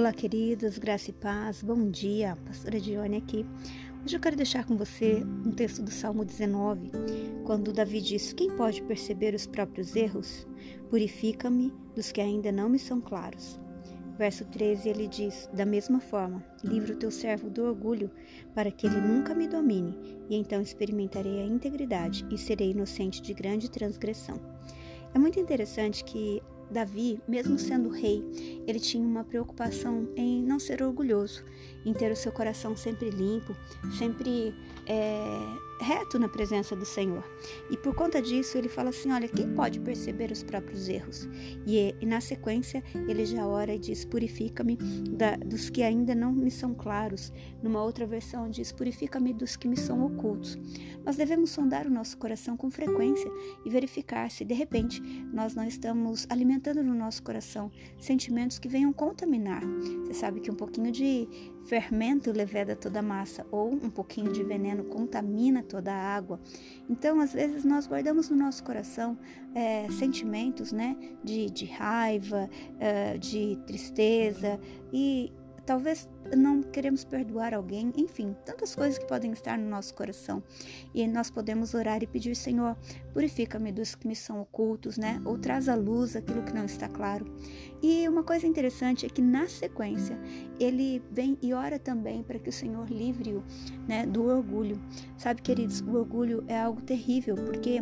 Olá, queridos, graça e paz, bom dia, pastora Dione aqui. Hoje eu quero deixar com você um texto do Salmo 19, quando Davi diz: Quem pode perceber os próprios erros? Purifica-me dos que ainda não me são claros. Verso 13 ele diz: Da mesma forma, livra o teu servo do orgulho, para que ele nunca me domine, e então experimentarei a integridade e serei inocente de grande transgressão. É muito interessante que Davi, mesmo sendo rei, ele tinha uma preocupação em não ser orgulhoso, em ter o seu coração sempre limpo, sempre é, reto na presença do Senhor. E por conta disso, ele fala assim: Olha, quem pode perceber os próprios erros? E, e na sequência, ele já ora e diz: Purifica-me dos que ainda não me são claros. Numa outra versão, diz: Purifica-me dos que me são ocultos. Nós devemos sondar o nosso coração com frequência e verificar se, de repente, nós não estamos alimentando no nosso coração sentimentos que venham contaminar. Você sabe que um pouquinho de fermento leveda toda a massa, ou um pouquinho de veneno contamina toda a água. Então, às vezes, nós guardamos no nosso coração é, sentimentos né, de, de raiva, é, de tristeza, e talvez não queremos perdoar alguém, enfim, tantas coisas que podem estar no nosso coração. E nós podemos orar e pedir, Senhor, purifica-me dos que me são ocultos, né? Ou traz à luz aquilo que não está claro. E uma coisa interessante é que na sequência ele vem e ora também para que o Senhor livre-o, né, do orgulho. Sabe, queridos, o orgulho é algo terrível, porque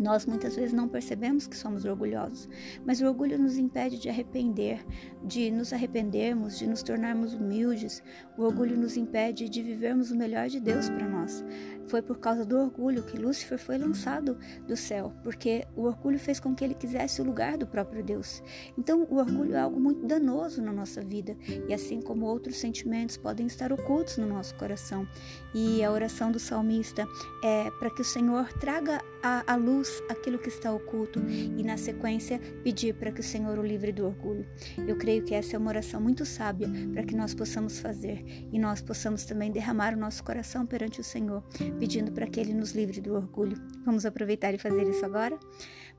nós muitas vezes não percebemos que somos orgulhosos, mas o orgulho nos impede de arrepender, de nos arrependermos, de nos tornarmos humildes. O orgulho nos impede de vivermos o melhor de Deus para nós. Foi por causa do orgulho que Lúcifer foi lançado do céu, porque o orgulho fez com que ele quisesse o lugar do próprio Deus. Então, o orgulho é algo muito danoso na nossa vida, e assim como outros sentimentos podem estar ocultos no nosso coração. E a oração do salmista é para que o Senhor traga à luz aquilo que está oculto e, na sequência, pedir para que o Senhor o livre do orgulho. Eu creio que essa é uma oração muito sábia para que nós possamos fazer e nós possamos também derramar o nosso coração perante o Senhor, pedindo para que Ele nos livre do orgulho. Vamos aproveitar e fazer isso agora?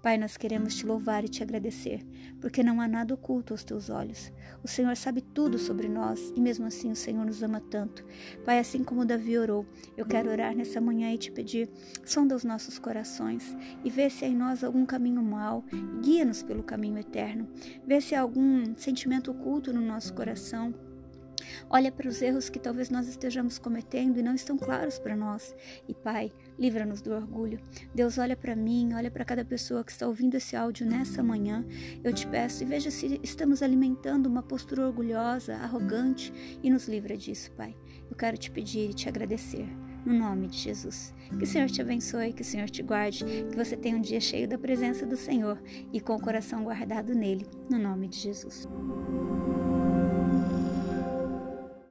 Pai, nós queremos te louvar e te agradecer, porque não há nada oculto aos teus olhos. O Senhor sabe tudo sobre nós e mesmo assim o Senhor nos ama tanto. Pai, assim como Davi orou, eu quero orar nessa manhã e te pedir, sonda os nossos corações e vê se há em nós algum caminho mau, guia-nos pelo caminho eterno. Vê se há algum sentimento oculto no nosso coração Olha para os erros que talvez nós estejamos cometendo e não estão claros para nós. E Pai, livra-nos do orgulho. Deus, olha para mim, olha para cada pessoa que está ouvindo esse áudio nessa manhã. Eu te peço e veja se estamos alimentando uma postura orgulhosa, arrogante e nos livra disso, Pai. Eu quero te pedir e te agradecer. No nome de Jesus. Que o Senhor te abençoe, que o Senhor te guarde, que você tenha um dia cheio da presença do Senhor e com o coração guardado nele. No nome de Jesus.